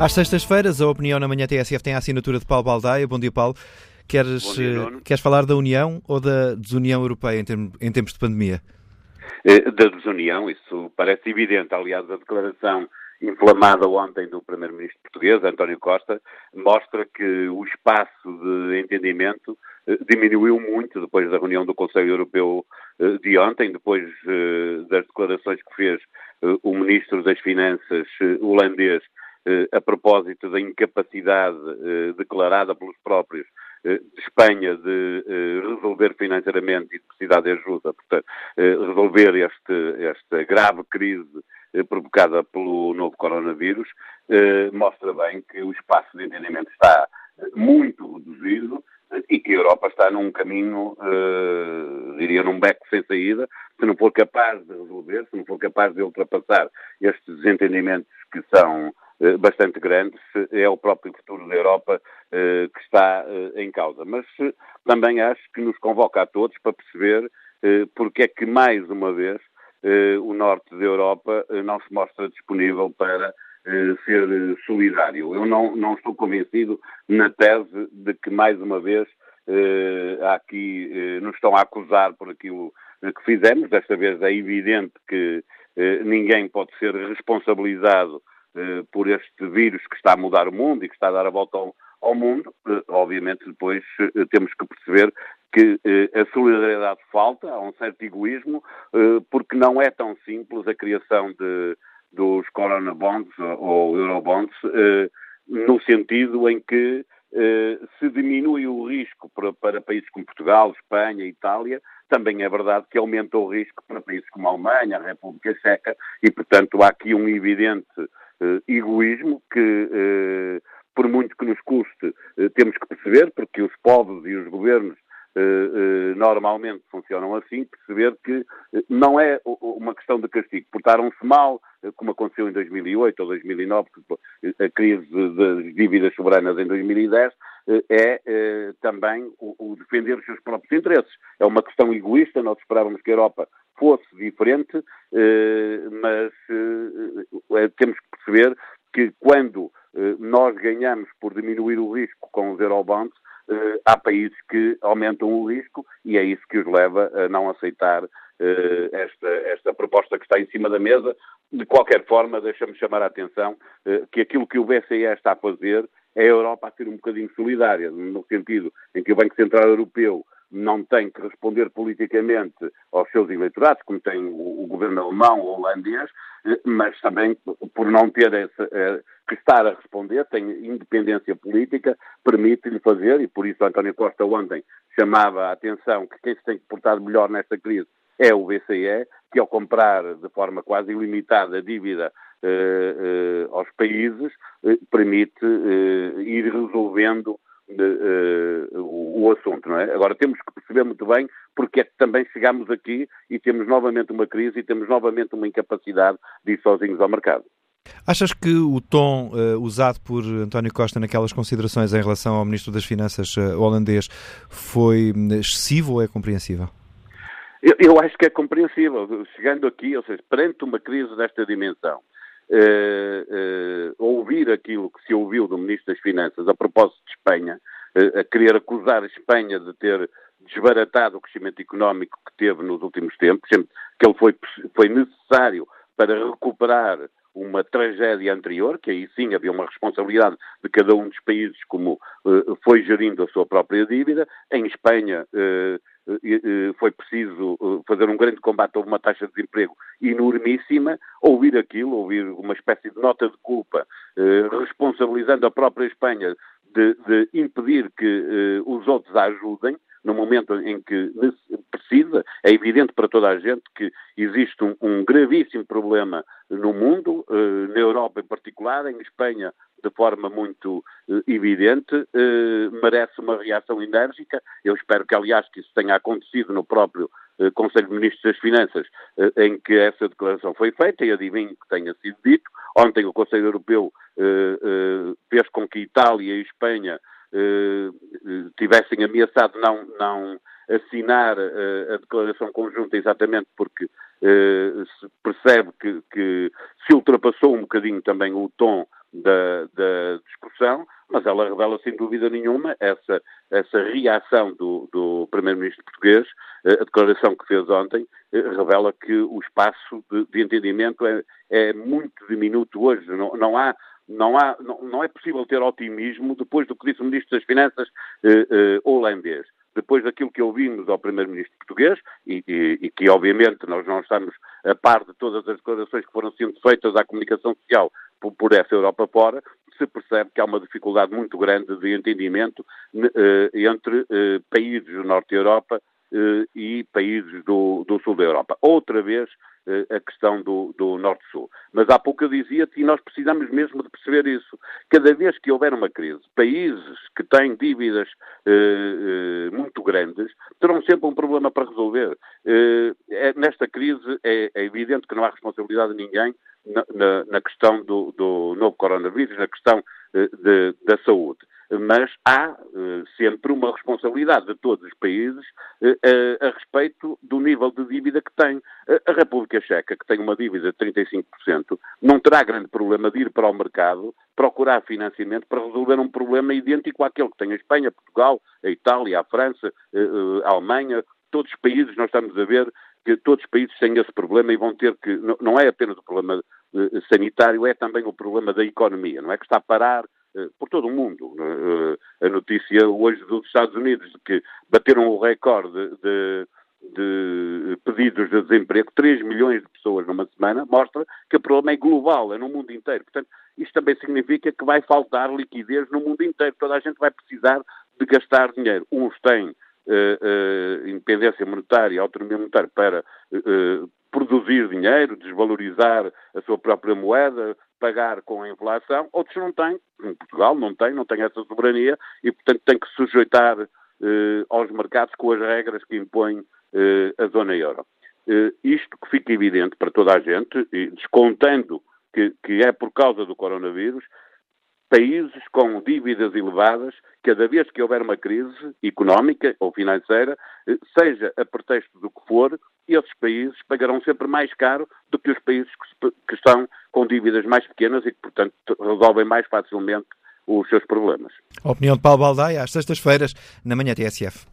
Às sextas-feiras, a opinião na manhã TSF tem a assinatura de Paulo Baldaia. Bom dia, Paulo. Queres, dia, eh, queres falar da União ou da desunião europeia em, tempos de pandemia? Eh, da desunião, isso parece evidente. Aliás, a declaração inflamada ontem do Primeiro-Ministro português, António Costa, mostra que o espaço de entendimento eh, diminuiu muito depois da reunião do Conselho Europeu de ontem, depois das declarações que fez o Ministro das Finanças holandês a propósito da incapacidade eh, declarada pelos próprios eh, de Espanha de resolver financeiramente e de precisar de ajuda, portanto, resolver este, esta grave crise provocada pelo novo coronavírus, mostra bem que o espaço de entendimento está muito reduzido e que a Europa está num caminho, diria, num beco sem saída, se não for capaz de resolver, se não for capaz de ultrapassar estes desentendimentos que são eh, bastante grande, é o próprio futuro da Europa eh, que está eh, em causa. Mas também acho que nos convoca a todos para perceber porque é que, mais uma vez, o norte da Europa não se mostra disponível para ser solidário. Eu não, não estou convencido na tese de que, mais uma vez, aqui nos estão a acusar por aquilo que fizemos. Desta vez é evidente que ninguém pode ser responsabilizado eh, por este vírus que está a mudar o mundo e que está a dar a volta ao, ao mundo, eh, obviamente depois eh, temos que perceber que a solidariedade falta, há um certo egoísmo, porque não é tão simples a criação de, dos Corona Bonds ou Eurobonds, no sentido em que se diminui o risco para, para, países como Portugal, Espanha, Itália, também é verdade que aumenta o risco para países como a Alemanha, a República Checa, e, portanto, há aqui um evidente egoísmo que, uh, por muito que nos custe, uh, temos que perceber, porque os povos e os governos normalmente funcionam assim, perceber que não é uma questão de castigo. Portaram-se mal, como aconteceu em 2008 ou 2009, a crise das dívidas soberanas em 2010, é também o defender os seus próprios interesses. É uma questão egoísta, nós esperávamos que a Europa fosse diferente, mas temos que perceber que quando eh, nós ganhamos por diminuir o risco com os eurobonds, eh, há países que aumentam o risco e é isso que os leva a não aceitar eh, esta, esta proposta que está em cima da mesa. De qualquer forma, deixa-me chamar a atenção que aquilo que o BCE está a fazer é a Europa a ser um bocadinho solidária, no sentido em que o Banco Central Europeu não tem que responder politicamente aos seus eleitorados, como tem o, governo alemão ou holandês, eh, mas também por não ter essa, eh, que estar a responder, tem independência política, permite-lhe fazer, e por isso António Costa ontem chamava a atenção que quem se tem que portar melhor nesta crise é o BCE, que ao comprar de forma quase ilimitada a dívida aos países, eh, permite eh, ir resolvendo o, o, assunto, não é? Agora temos que perceber muito bem porque é que também chegamos aqui e temos novamente uma crise e temos novamente uma incapacidade de ir sozinhos ao mercado. Achas que o tom uh, usado por António Costa naquelas considerações em relação ao Ministro das Finanças uh, holandês foi hum, excessivo ou é compreensível? Eu, eu, acho que é compreensível. Chegando aqui, ou seja, perante uma crise desta dimensão, uh, ouvir aquilo que se ouviu do Ministro das Finanças a propósito de Espanha, a querer acusar a Espanha de ter desbaratado o crescimento económico que teve nos últimos tempos, que ele foi, foi necessário para recuperar uma tragédia anterior, que aí sim havia uma responsabilidade de cada um dos países como uh, foi gerindo a sua própria dívida. Em Espanha uh, uh, foi preciso fazer um grande combate, houve uma taxa de desemprego enormíssima. Ouvir aquilo, ouvir uma espécie de nota de culpa, responsabilizando a própria Espanha de, de impedir que os outros a ajudem, no momento em que precisa, é evidente para toda a gente que existe um, um gravíssimo problema no mundo, eh, na Europa em particular, em Espanha de forma muito eh, evidente, eh, merece uma reação enérgica. Eu espero que, aliás, que isso tenha acontecido no próprio Conselho de Ministros das Finanças, em que essa declaração foi feita, e adivinho que tenha sido dito. Ontem o Conselho Europeu fez com que Itália e Espanha tivessem ameaçado não, não assinar uh, a declaração conjunta exatamente porque uh, se percebe que, que, se ultrapassou um bocadinho também o tom da, da discussão, mas ela revela sem dúvida nenhuma essa, essa reação do, do Primeiro-Ministro português, eh, a declaração que fez ontem, eh, revela que o espaço de, de entendimento é, é, muito diminuto hoje. Não, não há não, há, não, não, é possível ter otimismo depois do que disse o Ministro das Finanças eh, eh, holandês depois daquilo que ouvimos ao Primeiro-Ministro português, e, e, e, que obviamente nós não estamos a par de todas as declarações que foram sendo feitas à comunicação social por, por essa Europa fora, se percebe que há uma dificuldade muito grande de entendimento eh, entre eh, países do Norte da Europa eh, e países do, do Sul da Europa. Outra vez a questão do, do Norte-Sul. Mas há pouco eu dizia-te, e nós precisamos mesmo de perceber isso. Cada vez que houver uma crise, países que têm dívidas eh, eh, muito grandes terão sempre um problema para resolver. Eh, é, nesta crise é, é, evidente que não há responsabilidade de ninguém na, na, na questão do, do, novo coronavírus, na questão eh, de, da saúde mas há uh, sempre uma responsabilidade de todos os países uh, a respeito do nível de dívida que tem. a República Checa, que tem uma dívida de 35%, não terá grande problema de ir para o mercado procurar financiamento para resolver um problema idêntico àquele que tem a Espanha, Portugal, a Itália, a França, uh, a Alemanha, todos os países, nós estamos a ver que todos os países têm esse problema e vão ter que, não é apenas o problema sanitário, é também o problema da economia, não é que está a parar por todo o mundo. Eh, a notícia hoje dos Estados Unidos de que bateram o recorde de, de pedidos de desemprego, 3 milhões de pessoas numa semana, mostra que o problema é global, é no mundo inteiro. Portanto, isto também significa que vai faltar liquidez no mundo inteiro. Toda a gente vai precisar de gastar dinheiro. Uns têm Uh, independência monetária, autonomia monetária para uh, produzir dinheiro, desvalorizar a sua própria moeda, pagar com a inflação, outros não têm, Portugal não tem, não tem essa soberania e, portanto, tem que sujeitar eh, aos mercados com as regras que impõe eh, a zona euro. Eh, isto que fica evidente para toda a gente, descontando que, que é por causa do coronavírus, países com dívidas elevadas, cada vez que houver uma crise económica ou financeira, eh, seja a pretexto do que for, esses países pagarão sempre mais caro do que os países que, estão com dívidas mais pequenas e que, portanto, resolvem mais facilmente os seus problemas. A opinião de Paulo Baldaia, às sextas-feiras, na manhã TSF.